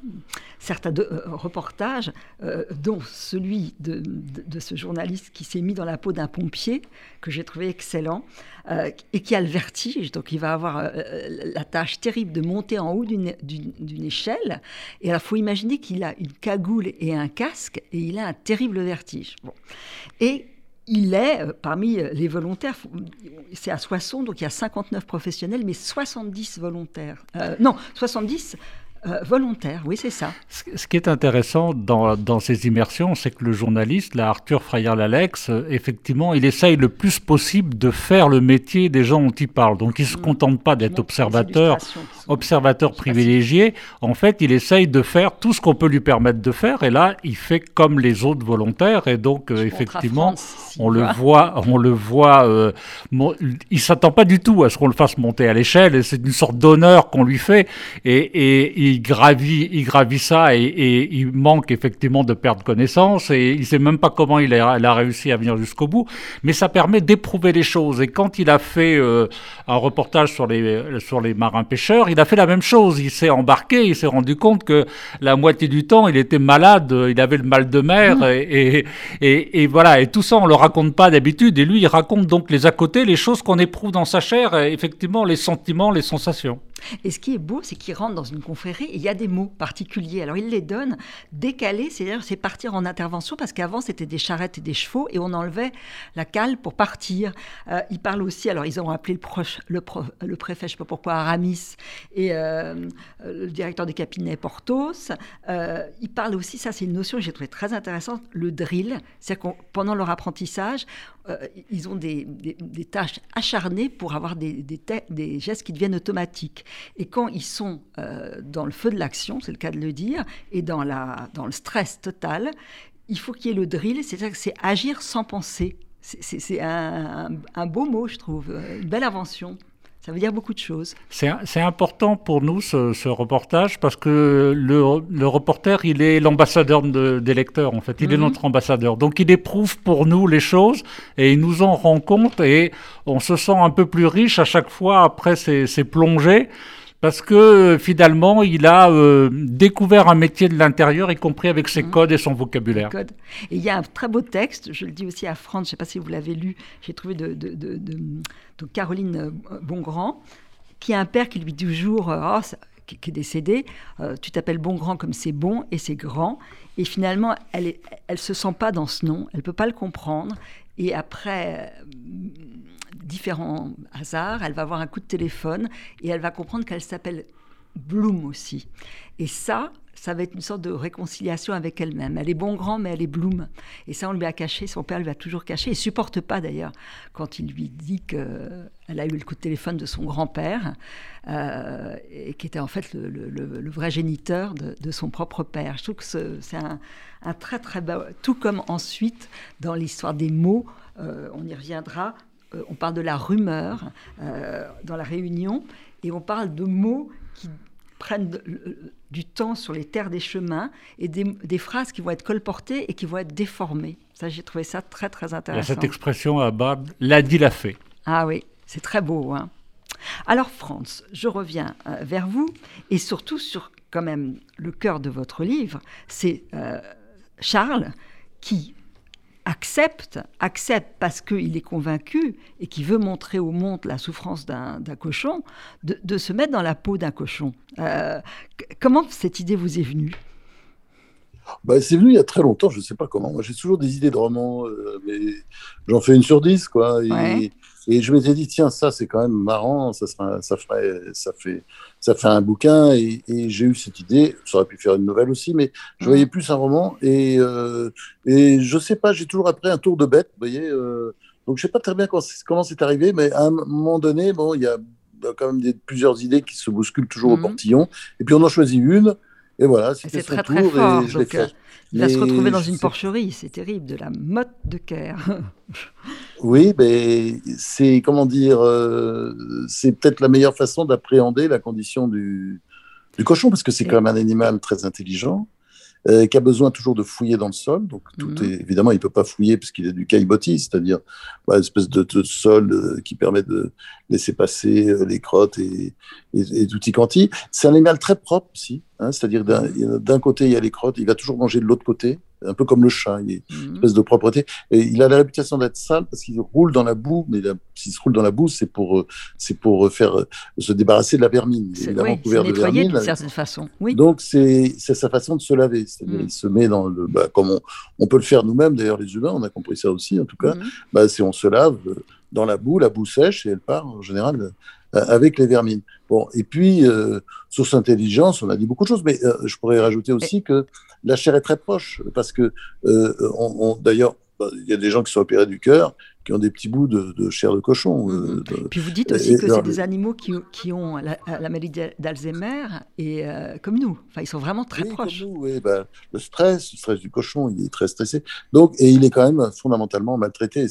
euh, reportages, euh, dont celui de, ce journaliste qui s'est mis dans la peau d'un pompier, que j'ai trouvé excellent, euh, et qui a le vertige, donc il va avoir la tâche terrible de monter en haut d'une échelle. Et alors il faut imaginer qu'il a une cagoule et un casque, et il a un terrible vertige. Bon. Et il est euh, parmi euh, les volontaires, c'est à Soissons, donc il y a 59 professionnels, mais 70 volontaires. Euh, non, 70 euh, volontaire, oui, c'est ça. Ce qui est intéressant dans, dans ces immersions, c'est que le journaliste, là, Arthur Freyer-Lalex, euh, effectivement, il essaye le plus possible de faire le métier des gens dont il parle. Donc, il ne se mm. contente pas d'être observateur, observateur privilégié. En fait, il essaye de faire tout ce qu'on peut lui permettre de faire. Et là, il fait comme les autres volontaires. Et donc, euh, effectivement, on, le voit, on le voit, il s'attend pas du tout à ce qu'on le fasse monter à l'échelle. C'est une sorte d'honneur qu'on lui fait. Et, et il gravit, il gravit ça et, il manque effectivement de perdre connaissance et il sait même pas comment il a, a réussi à venir jusqu'au bout. Mais ça permet d'éprouver les choses. Et quand il a fait euh, un reportage sur les, sur les marins pêcheurs, il a fait la même chose. Il s'est embarqué, il s'est rendu compte que la moitié du temps, il était malade, il avait le mal de mer mmh. et, et, et, voilà. Et tout ça, on le raconte pas d'habitude. Et lui, il raconte donc les à côté, les choses qu'on éprouve dans sa chair, effectivement, les sentiments, les sensations. Et ce qui est beau, c'est qu'il rentre dans une confrérie et il y a des mots particuliers. Alors il les donne décalés, c'est-à-dire c'est partir en intervention parce qu'avant c'était des charrettes et des chevaux et on enlevait la cale pour partir. Euh, il parle aussi, alors ils ont appelé le, préfet, je ne sais pas pourquoi, Aramis et euh, le directeur des cabinets Portos. Euh, il parle aussi, ça c'est une notion que j'ai trouvée très intéressante, le drill. C'est-à-dire que pendant leur apprentissage, euh, ils ont des, tâches acharnées pour avoir des, gestes qui deviennent automatiques. Et quand ils sont euh, dans le feu de l'action, c'est le cas de le dire, et dans, la, dans le stress total, il faut qu'il y ait le drill, c'est-à-dire que c'est agir sans penser. C'est un, beau mot, je trouve, une belle invention. Ça veut dire beaucoup de choses. C'est important pour nous ce, reportage parce que le, reporter, il est l'ambassadeur des lecteurs en fait. Il est mhm. notre ambassadeur. Donc il éprouve pour nous les choses et il nous en rend compte et on se sent un peu plus riche à chaque fois après ces, plongées parce que finalement, il a euh, découvert un métier de l'intérieur, y compris avec ses mhm. codes et son vocabulaire. Et il y a un très beau texte, je le dis aussi à France, je ne sais pas si vous l'avez lu, j'ai trouvé de, Caroline euh, Bongrand, qui a un père qui lui dit toujours, euh, oh, qui, est décédé, tu t'appelles Bongrand comme c'est bon et c'est grand. Et finalement, elle ne elle se sent pas dans ce nom, elle ne peut pas le comprendre. Et après différents hasards, elle va avoir un coup de téléphone et elle va comprendre qu'elle s'appelle Bloom aussi. Et ça, ça va être une sorte de réconciliation avec elle-même. Elle est bon grand, mais elle est Bloom. Et ça, on lui a caché, son père lui a toujours caché. Il supporte pas d'ailleurs quand il lui dit qu'elle a eu le coup de téléphone de son grand-père, euh, et qui était en fait le, vrai géniteur de, son propre père. Je trouve que c'est un, très très beau, tout comme ensuite dans l'histoire des mots, euh, on y reviendra, euh, on parle de la rumeur euh, dans la réunion, et on parle de mots qui prennent du temps sur les terres des chemins et des, phrases qui vont être colportées et qui vont être déformées. Ça, j'ai trouvé ça très, très intéressant. Il y a cette expression à bas, l'a dit, l'a fait. Ah oui, c'est très beau. Hein. Alors, France, je reviens euh, vers vous et surtout sur quand même le cœur de votre livre, c'est Charles qui accepte, accepte parce qu'il est convaincu et qui veut montrer au monde la souffrance d'un cochon, de, se mettre dans la peau d'un cochon. Euh, comment cette idée vous est venue? Bah, c'est venu il y a très longtemps, je ne sais pas comment. Moi, j'ai toujours des idées de romans, euh, mais j'en fais une sur dix, quoi. Et, et je m'étais dit, tiens, ça, c'est quand même marrant, ça, ça, ferait, ça, fait, ça fait un bouquin. Et, j'ai eu cette idée, ça aurait pu faire une nouvelle aussi, mais je voyais plus un roman. Et, euh, et je sais pas, j'ai toujours après un tour de bête, vous voyez. Euh, donc je sais pas très bien comment c'est arrivé, mais à un moment donné, bon, il y a quand même des, plusieurs idées qui se bousculent toujours au mhm. portillon. Et puis on en choisit une. Et voilà, c'était son très, tour. Très fort, et je euh, il va se retrouver dans une porcherie, c'est terrible, de la motte de Caire. <laughs> oui, mais c'est, comment dire, euh, c'est peut-être la meilleure façon d'appréhender la condition du, du cochon, parce que c'est quand même un animal très intelligent. Euh, qui a besoin toujours de fouiller dans le sol. Donc, tout mhm. est, évidemment, il ne peut pas fouiller parce qu'il est du caillebotis, c'est-à-dire bah, une espèce de, sol euh, qui permet de laisser passer euh, les crottes et, et, et tout y quanti. C'est un animal très propre aussi, hein, c'est-à-dire d'un côté, il y a les crottes, il va toujours manger de l'autre côté un peu comme le chat, il est une mhm. espèce de propreté. Et il a la réputation d'être sale parce qu'il roule dans la boue, mais s'il se roule dans la boue, c'est pour, euh, c'est pour euh, faire euh, se débarrasser de la vermine. Évidemment, oui, couvert de vermine. d'une certaine façon. Oui. Donc c'est sa façon de se laver. C'est-à-dire, mhm. il se met dans le, bah, comme on, on, peut le faire nous-mêmes, d'ailleurs les humains, on a compris ça aussi en tout cas. Mhm. Bah, c'est on se lave dans la boue, la boue sèche et elle part en général avec les vermines. Bon, et puis, euh, source intelligence, on a dit beaucoup de choses, mais je pourrais rajouter aussi que la chair est très proche, parce que, euh, on, d'ailleurs, bah, il y a des gens qui sont opérés du cœur, qui ont des petits bouts de, chair de cochon. Euh, mhm. Puis vous dites aussi que c'est des animaux qui, qui ont la, maladie d'Alzheimer et euh, comme nous. Enfin, ils sont vraiment très proches. Comme nous, oui. Ben, le stress, le stress du cochon, il est très stressé. Donc, et il est quand même fondamentalement maltraité.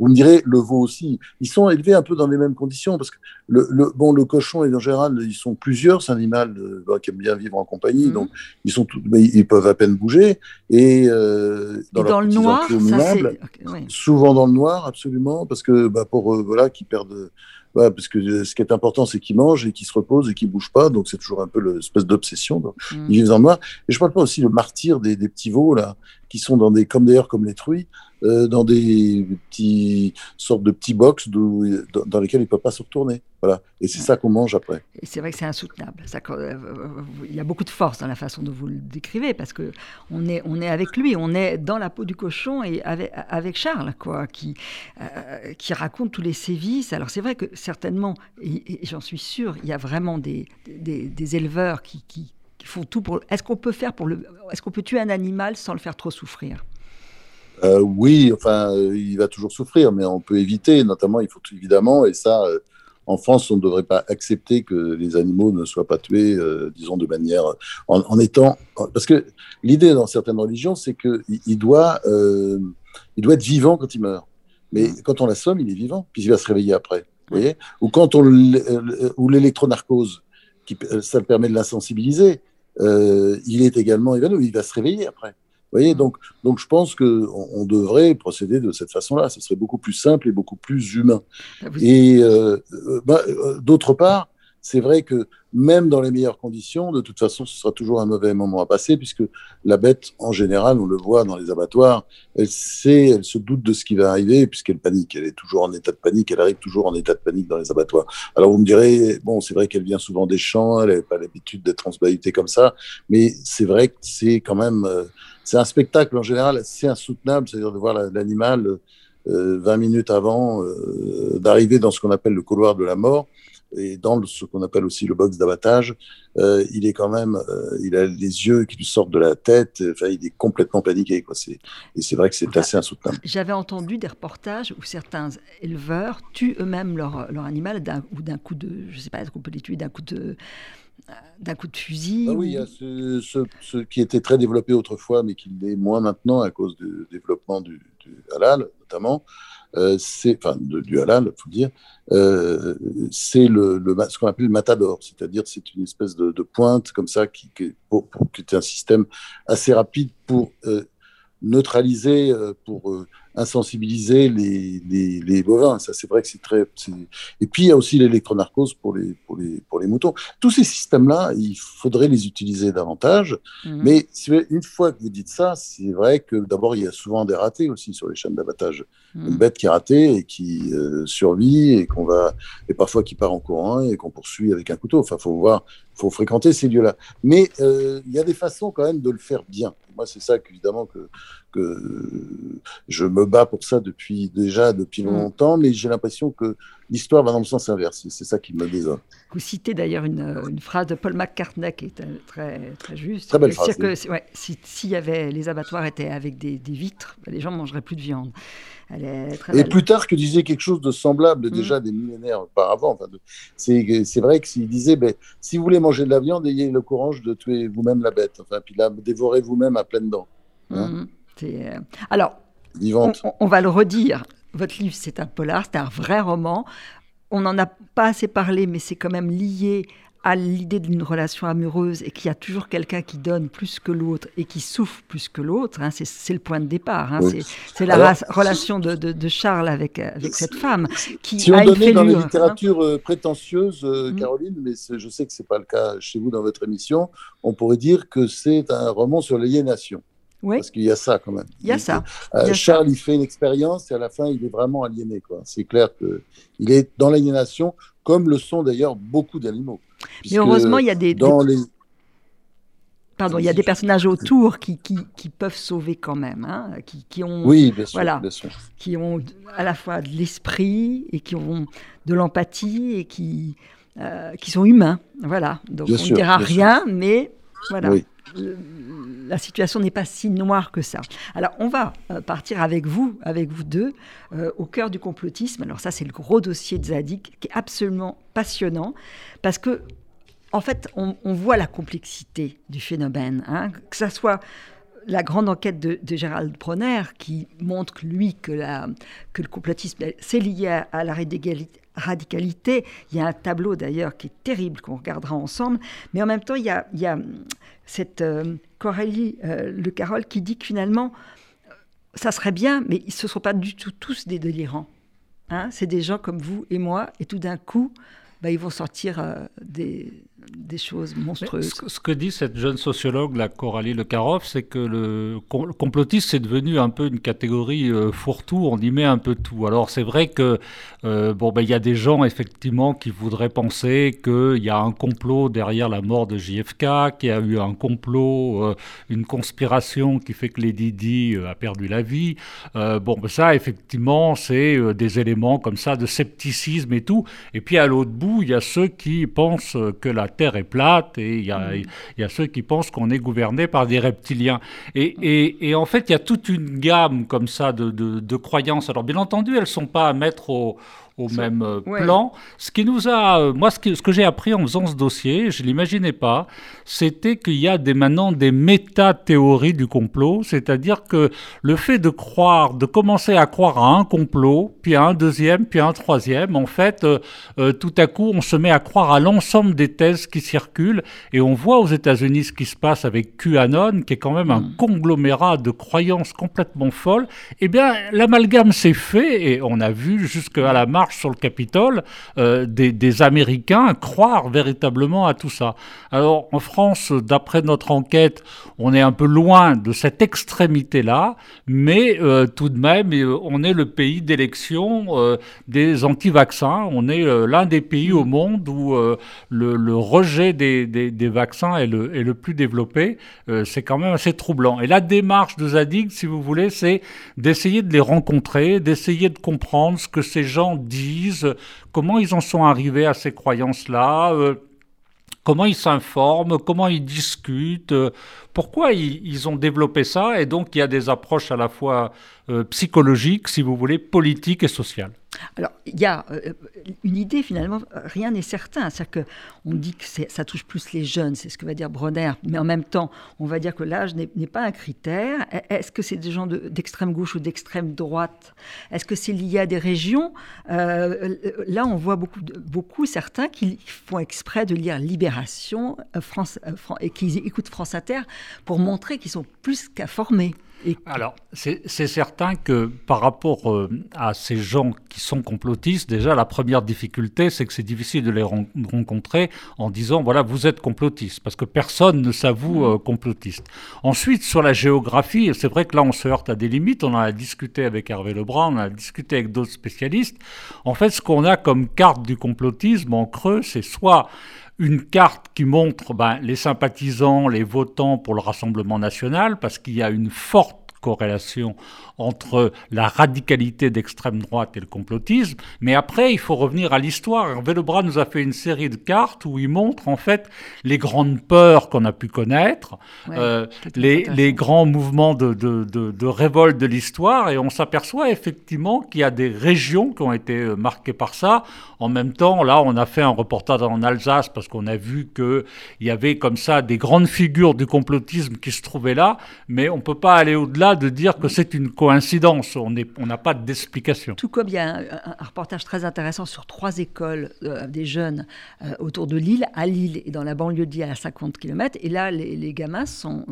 Vous me direz, le veau aussi. Ils sont élevés un peu dans les mêmes conditions parce que le, bon, le cochon, en général, ils sont plusieurs. C'est un animal euh, bah, qui aime bien vivre en compagnie. Mhm. Donc, ils, sont ils peuvent à peine bouger. Et, dans, dans le noir, ça, souvent dans le noir, absolument, parce que bah, pour euh, voilà, qui perdent. Bah, parce que euh, ce qui est important, c'est qu'ils mangent et qu'ils se reposent et qu'ils bougent pas. Donc c'est toujours un peu l'espèce d'obsession. Mmh. Ils vivent le noir. Et je parle pas aussi le martyr des, des petits veaux là, qui sont dans des, comme d'ailleurs comme les truies, euh, dans des petits sortes de petits box dans, lesquels il ne peut pas se retourner. Voilà. Et c'est ça qu'on mange après. Et c'est vrai que c'est insoutenable. Ça, euh, il y a beaucoup de force dans la façon dont vous le décrivez, parce que on est, on est avec lui, on est dans la peau du cochon et avec, Charles, quoi, qui, euh, qui raconte tous les sévices. Alors c'est vrai que certainement, et, j'en suis sûr, il y a vraiment des, des, des éleveurs qui, qui, qui, font tout pour. Est-ce qu'on peut faire pour le, est-ce qu'on peut tuer un animal sans le faire trop souffrir? Euh, oui, enfin, euh, il va toujours souffrir, mais on peut éviter. Notamment, il faut évidemment, et ça, euh, en France, on ne devrait pas accepter que les animaux ne soient pas tués, disons, de manière en, étant, parce que l'idée dans certaines religions, c'est qu'il il doit, il doit être vivant quand il meurt. Mais quand on l'assomme, il est vivant, puis il va se réveiller après. Vous voyez? Ou quand on ou l'électronarcose, qui ça permet de l'insensibiliser, il est également évanoui, il va se réveiller après voyez, donc, donc je pense qu'on on devrait procéder de cette façon-là. Ce serait beaucoup plus simple et beaucoup plus humain. Ah, et euh, euh, bah, euh, d'autre part, c'est vrai que même dans les meilleures conditions, de toute façon, ce sera toujours un mauvais moment à passer, puisque la bête, en général, on le voit dans les abattoirs, elle sait, elle se doute de ce qui va arriver, puisqu'elle panique. Elle est toujours en état de panique, elle arrive toujours en état de panique dans les abattoirs. Alors vous me direz, bon, c'est vrai qu'elle vient souvent des champs, elle n'a pas l'habitude d'être transbahutée comme ça, mais c'est vrai que c'est quand même c'est un spectacle en général assez insoutenable, c'est-à-dire de voir l'animal 20 euh, minutes avant euh, d'arriver dans ce qu'on appelle le couloir de la mort et dans ce qu'on appelle aussi le box d'abattage, euh, il est quand même, il a les yeux qui lui sortent de la tête, enfin, il est complètement paniqué. Quoi. Et c'est vrai que c'est assez insoutenable. J'avais entendu des reportages où certains éleveurs tuent eux-mêmes leur, animal ou d'un coup de, je sais pas, est-ce qu'on peut les tuer d'un coup de d'un coup de fusil ah Oui, il y a ce, qui était très développé autrefois, mais qui l'est moins maintenant à cause du développement du, halal, notamment. Euh, c'est, enfin, du halal, il faut dire, euh, c'est le, ce qu'on appelle le matador, c'est-à-dire c'est une espèce de, pointe comme ça qui, qui, est un système assez rapide pour euh, neutraliser, pour insensibiliser les, les, les bovins. Ça, c'est vrai que c'est très. Et puis, il y a aussi l'électronarcose pour les, pour, les, pour les moutons. Tous ces systèmes-là, il faudrait les utiliser davantage. Mhm. Mais une fois que vous dites ça, c'est vrai que d'abord, il y a souvent des ratés aussi sur les chaînes d'abattage. Mhm. Une bête qui est ratée et qui euh, survit et qu'on va. et parfois qui part en courant et qu'on poursuit avec un couteau. Enfin, il faut voir, faut fréquenter ces lieux-là. Mais euh, il y a des façons quand même de le faire bien. Moi, c'est ça qu'évidemment que, que je me bats pour ça depuis déjà depuis mm. longtemps, mais j'ai l'impression que l'histoire va dans le sens inverse. C'est ça qui me désole. Vous citez d'ailleurs une, une, phrase de Paul McCartney qui est très, très juste. Très belle phrase. Que, ouais, si, si y avait, les abattoirs étaient avec des, des vitres, les gens ne mangeraient plus de viande. Elle est très Et plus tard que disait quelque chose de semblable mm. déjà des millénaires auparavant. Enfin, c'est vrai que s'il disait, ben, si vous voulez manger de la viande, ayez le courage de tuer vous-même la bête. Enfin, puis la dévorez vous-même à pleines dents. Hein. Mm. Euh, alors, on, va le redire. Votre livre, c'est un polar, c'est un vrai roman. On n'en a pas assez parlé, mais c'est quand même lié à l'idée d'une relation amoureuse et qu'il y a toujours quelqu'un qui donne plus que l'autre et qui souffre plus que l'autre. Hein. c'est le point de départ. Hein. C'est la relation de, Charles avec, avec cette femme qui si on donnait dans la hein. littérature euh, prétentieuse, euh, mm. Caroline, mais je sais que c'est pas le cas chez vous dans votre émission, on pourrait dire que c'est un roman sur l'aliénation. Parce qu'il y a ça quand même. Il y a ça. Euh, Charles, il fait une expérience et à la fin, il est vraiment aliéné. C'est clair qu'il est dans l'aliénation, comme le sont d'ailleurs beaucoup d'animaux. Mais heureusement, il y a des. Dans Les... Pardon, il y a des personnages autour qui, qui, qui peuvent sauver quand même, hein, qui, qui, ont, oui, bien sûr, voilà, qui ont à la fois de l'esprit et qui ont de l'empathie et qui, euh, qui sont humains, voilà. Donc on ne dira rien, mais voilà. Oui la situation n'est pas si noire que ça. Alors, on va euh, partir avec vous, avec vous deux, euh, au cœur du complotisme. Alors ça, c'est le gros dossier de Zadig, qui est absolument passionnant, parce que, en fait, on, voit la complexité du phénomène, hein. que ça soit la grande enquête de, Gérald Bronner qui montre lui que, que le complotisme c'est lié à, la radicalité. Il y a un tableau d'ailleurs qui est terrible qu'on regardera ensemble, mais en même temps il y a, il y a cette euh, Coralie euh, Le Carole qui dit que finalement ça serait bien, mais ce ne sont pas du tout tous des délirants. Hein c'est des gens comme vous et moi, et tout d'un coup, bah, ils vont sortir euh, des, des choses monstrueuses. Ce, que dit cette jeune sociologue, la Coralie Le Caroff, c'est que le, complotisme, c'est devenu un peu une catégorie euh, fourre-tout, on y met un peu tout. Alors c'est vrai que euh, bon, ben, y a des gens effectivement qui voudraient penser qu'il y a un complot derrière la mort de JFK, qu'il y a eu un complot, une conspiration qui fait que Lady Di a perdu la vie. bon, ben, ça effectivement, c'est des éléments comme ça de scepticisme et tout. Et puis à l'autre bout, il y a ceux qui pensent que la Terre est plate et il y a, mm. ceux qui pensent qu'on est gouverné par des reptiliens. Et, en fait, il y a toute une gamme comme ça de, croyances. Alors bien entendu, elles ne sont pas à mettre au, au même euh, plan. Ce qui nous a, euh, moi, ce, ce que j'ai appris en faisant ce dossier, je l'imaginais pas, c'était qu'il y a des, maintenant des méta-théories du complot, c'est-à-dire que le fait de croire, de commencer à croire à un complot, puis à un deuxième, puis à un troisième, en fait, euh, tout à coup, on se met à croire à l'ensemble des thèses qui circulent, et on voit aux États-Unis ce qui se passe avec QAnon, qui est quand même un mm. conglomérat de croyances complètement folles. Eh bien, l'amalgame s'est fait, et on a vu jusqu'à la marche sur le Capitole euh, des, Américains croire véritablement à tout ça. Alors en France, d'après notre enquête, on est un peu loin de cette extrémité-là, mais euh, tout de même, euh, on est le pays d'élection des anti-vaccins. On est l'un des pays au monde où le, rejet des, vaccins est le, est le, plus développé. c'est quand même assez troublant. Et la démarche de Zadig, si vous voulez, c'est d'essayer de les rencontrer, d'essayer de comprendre ce que ces gens disent, comment ils en sont arrivés à ces croyances-là, euh, comment ils s'informent, comment ils discutent, euh, pourquoi ils, ont développé ça. Et donc, il y a des approches à la fois euh, psychologiques, si vous voulez, politiques et sociales. Alors, il y a euh, une idée, finalement, rien n'est certain. C'est-à-dire qu'on dit que ça touche plus les jeunes, c'est ce que va dire Bronner, mais en même temps, on va dire que l'âge n'est pas un critère. E, est-ce que c'est des gens d'extrême gauche ou d'extrême droite? Est-ce que c'est lié à des régions euh, Là, on voit beaucoup, beaucoup, certains qui font exprès de lire Libération France, et qui écoutent France Inter pour montrer qu'ils sont plus qu'informés. Alors, c'est certain que par rapport euh, à ces gens qui sont complotistes, déjà, la première difficulté, c'est que c'est difficile de les rencontrer en disant, voilà, vous êtes complotiste, parce que personne ne s'avoue mm. euh, complotiste. Ensuite, sur la géographie, c'est vrai que là, on se heurte à des limites, on en a discuté avec Hervé Lebrun, on a discuté avec d'autres spécialistes. En fait, ce qu'on a comme carte du complotisme en creux, c'est soit une carte qui montre ben, les sympathisants, les votants pour le Rassemblement national, parce qu'il y a une forte corrélation entre la radicalité d'extrême droite et le complotisme. Mais après, il faut revenir à l'histoire. Hervé Lebras nous a fait une série de cartes où il montre en fait les grandes peurs qu'on a pu connaître, euh, les, les, grands mouvements de, de, de, révolte de l'histoire, et on s'aperçoit effectivement qu'il y a des régions qui ont été euh, marquées par ça. En même temps, là, on a fait un reportage en Alsace parce qu'on a vu qu'il y avait comme ça des grandes figures du complotisme qui se trouvaient là, mais on ne peut pas aller au-delà de dire que c'est une coïncidence, on n'a pas d'explication. Tout comme il y a un, reportage très intéressant sur trois écoles euh, des jeunes euh, autour de Lille, à Lille et dans la banlieue de Lille à 50 km, et là les, les gamins sont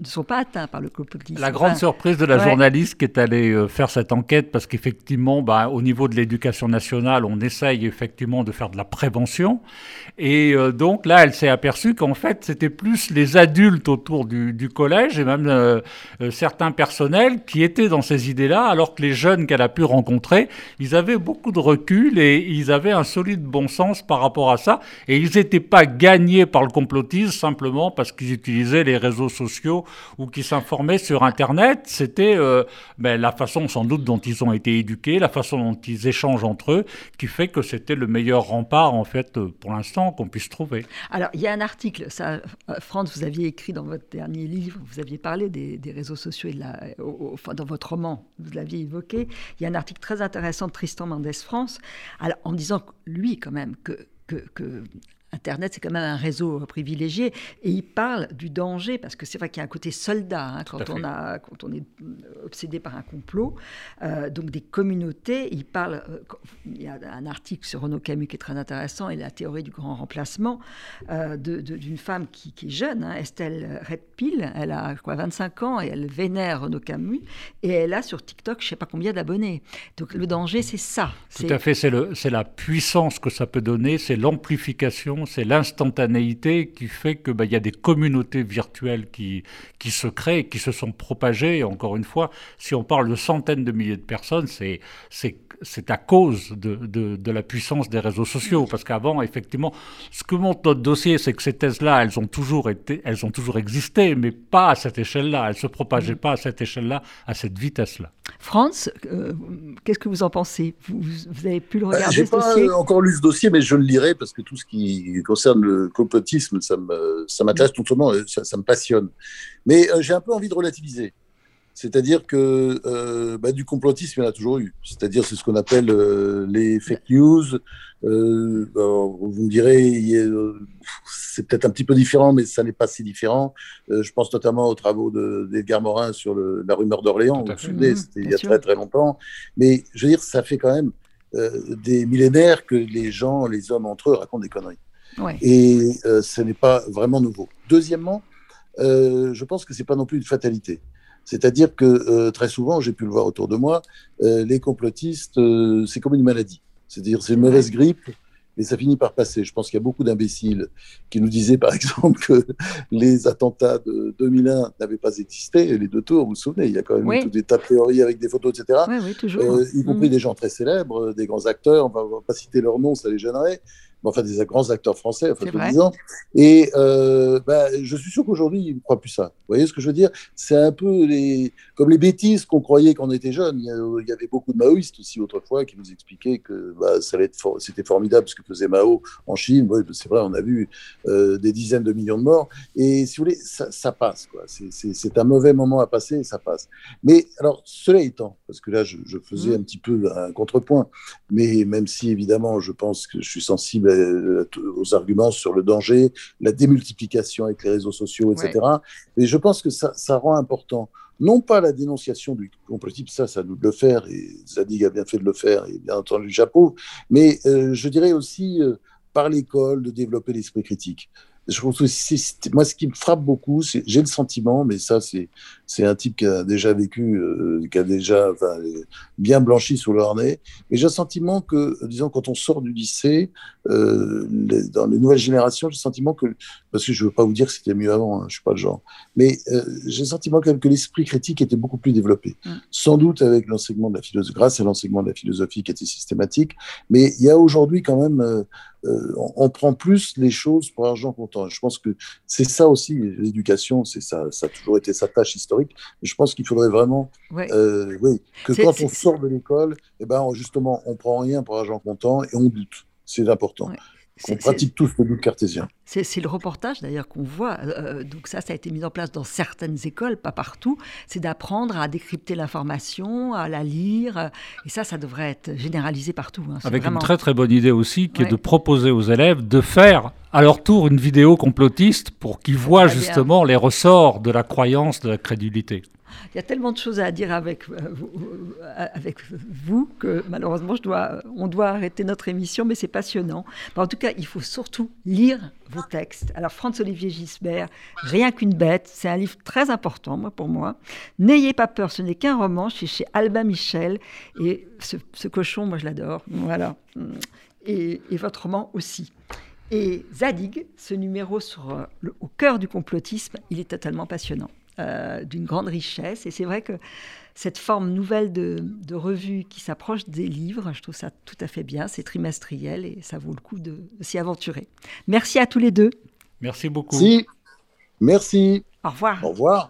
ne sont pas atteints par le complotisme. La grande surprise de la journaliste qui est allée euh, faire cette enquête, parce qu'effectivement, bah, au niveau de l'éducation nationale, on essaye effectivement de faire de la prévention. Et euh, donc là, elle s'est aperçue qu'en fait, c'était plus les adultes autour du, collège et même euh, certains personnels qui étaient dans ces idées-là, alors que les jeunes qu'elle a pu rencontrer, ils avaient beaucoup de recul et ils avaient un solide bon sens par rapport à ça. Et ils n'étaient pas gagnés par le complotisme simplement parce qu'ils utilisaient les réseaux sociaux ou qui s'informaient sur Internet, c'était euh, ben, la façon sans doute dont ils ont été éduqués, la façon dont ils échangent entre eux, qui fait que c'était le meilleur rempart, en fait, euh, pour l'instant, qu'on puisse trouver. Alors, il y a un article, ça, euh, Franz, vous aviez écrit dans votre dernier livre, vous aviez parlé des, réseaux sociaux, et de la, enfin, dans votre roman, vous l'aviez évoqué, il y a un article très intéressant de Tristan Mendes France, en disant, lui, quand même, que, que Internet, c'est quand même un réseau privilégié. Et il parle du danger, parce que c'est vrai qu'il y a un côté soldat hein, quand, on a, quand on est obsédé par un complot. Euh, donc des communautés, il parle, euh, il y a un article sur Renaud Camus qui est très intéressant, et la théorie du grand remplacement, euh, d'une femme qui, est jeune, hein, Estelle Redpil, elle a quoi, 25 ans, et elle vénère Renaud Camus, et elle a sur TikTok je ne sais pas combien d'abonnés. Donc le danger, c'est ça. Tout à fait, c'est la puissance que ça peut donner, c'est l'amplification c'est l'instantanéité qui fait qu'il bah, y a des communautés virtuelles qui, qui se créent, qui se sont propagées. encore une fois, si on parle de centaines de milliers de personnes, c'est c'est à cause de, de, la puissance des réseaux sociaux. Parce qu'avant, effectivement, ce que montre notre dossier, c'est que ces thèses-là, elles ont toujours été, elles ont toujours existé, mais pas à cette échelle-là. Elles se propageaient pas à cette échelle-là, à cette vitesse-là. France, euh, qu'est-ce que vous en pensez? Vous, vous, avez pu le bah, regarder J'ai pas encore lu ce dossier, mais je le lirai parce que tout ce qui concerne le complotisme, ça m'intéresse tout simplement, ça, ça, me passionne. Mais euh, j'ai un peu envie de relativiser. C'est-à-dire que euh, bah, du complotisme, il y en a toujours eu. C'est-à-dire, c'est ce qu'on appelle euh, les fake news. Euh, vous me direz, c'est peut-être un petit peu différent, mais ça n'est pas si différent. je pense notamment aux travaux d'Edgar Morin sur le, la rumeur d'Orléans. Vous vous souvenez, c'était il y a très très longtemps. Mais je veux dire, ça fait quand même des millénaires que les gens, les hommes entre eux, racontent des conneries. Et ce n'est pas vraiment nouveau. Deuxièmement, je pense que c'est pas non plus une fatalité. C'est-à-dire que euh, très souvent, j'ai pu le voir autour de moi, euh, les complotistes, euh, c'est comme une maladie. C'est-à-dire, c'est une mauvaise grippe, mais ça finit par passer. Je pense qu'il y a beaucoup d'imbéciles qui nous disaient, par <laughs> exemple, que les attentats de 2001 n'avaient pas existé, les deux tours, vous vous souvenez, il y a quand même tout des tas de théories avec des photos, etc. Oui, oui, toujours. y compris mm. des gens très célèbres, des grands acteurs, on ne va pas citer leurs noms, ça les gênerait, enfin des grands acteurs français, enfin tout disant. Et euh, bah, je suis sûr qu'aujourd'hui, ils ne croient plus ça. Vous voyez ce que je veux dire? C'est un peu les, comme les bêtises qu'on croyait quand on était jeune. Il y, avait beaucoup de maoïstes aussi autrefois qui nous expliquaient que bah, ça allait être c'était formidable ce que faisait Mao en Chine. c'est vrai, on a vu euh, des dizaines de millions de morts. Et si vous voulez, ça, ça passe. Quoi. C'est, un mauvais moment à passer et ça passe. Mais alors, cela étant, parce que là, je, je faisais mmh. un petit peu un contrepoint, mais même si évidemment, je pense que je suis sensible aux arguments sur le danger, la démultiplication avec les réseaux sociaux, etc. Et je pense que ça, ça rend important non pas la dénonciation du complotisme, ça, ça nous de le faire, et Zadig a bien fait de le faire, et bien entendu, j'approuve, mais euh, je dirais aussi euh, par l'école de développer l'esprit critique je trouve que moi, ce qui me frappe beaucoup, c'est j'ai le sentiment, mais ça, c'est c'est un type qui a déjà vécu, euh, qui a déjà enfin, bien blanchi sous leur nez. Mais j'ai le sentiment que, disons, quand on sort du lycée, euh, dans les nouvelles générations, j'ai le sentiment que, parce que je veux pas vous dire que c'était mieux avant, hein, je suis pas le genre, mais euh, j'ai le sentiment quand même que l'esprit critique était beaucoup plus développé. Mmh. Sans doute avec l'enseignement de la philosophie, grâce à l'enseignement de la philosophie qui était systématique, mais il y a aujourd'hui quand même euh, on, prend plus les choses pour argent comptant. Je pense que c'est ça aussi, l'éducation, c'est ça, ça a toujours été sa tâche historique. Mais je pense qu'il faudrait vraiment, euh, oui, que quand on sort de l'école, eh ben, justement, on prend rien pour argent comptant et on doute. C'est important. On pratique tous le doute cartésien. C'est le reportage d'ailleurs qu'on voit. Euh, donc ça, ça a été mis en place dans certaines écoles, pas partout. C'est d'apprendre à décrypter l'information, à la lire. Et ça, ça devrait être généralisé partout. Hein. Avec une très très bonne idée aussi, qui est de proposer aux élèves de faire à leur tour une vidéo complotiste pour qu'ils voient justement les ressorts de la croyance, de la crédulité. Il y a tellement de choses à dire avec, euh, vous, euh, vous que malheureusement, on doit arrêter notre émission, mais c'est passionnant. en tout cas, il faut surtout lire vos textes. Alors, Franz-Olivier Gisbert, Rien qu'une bête, c'est un livre très important pour moi. N'ayez pas peur, ce n'est qu'un roman, c'est chez Albin Michel. Et ce, cochon, moi, je l'adore. Voilà. Et, votre roman aussi. Et Zadig, ce numéro sur euh, au cœur du complotisme, il est totalement passionnant. Euh, d'une grande richesse. Et c'est vrai que cette forme nouvelle de, revue qui s'approche des livres, je trouve ça tout à fait bien. C'est trimestriel et ça vaut le coup de, s'y aventurer. Merci à tous les deux. Merci beaucoup. Merci. Merci. Au revoir. Au revoir.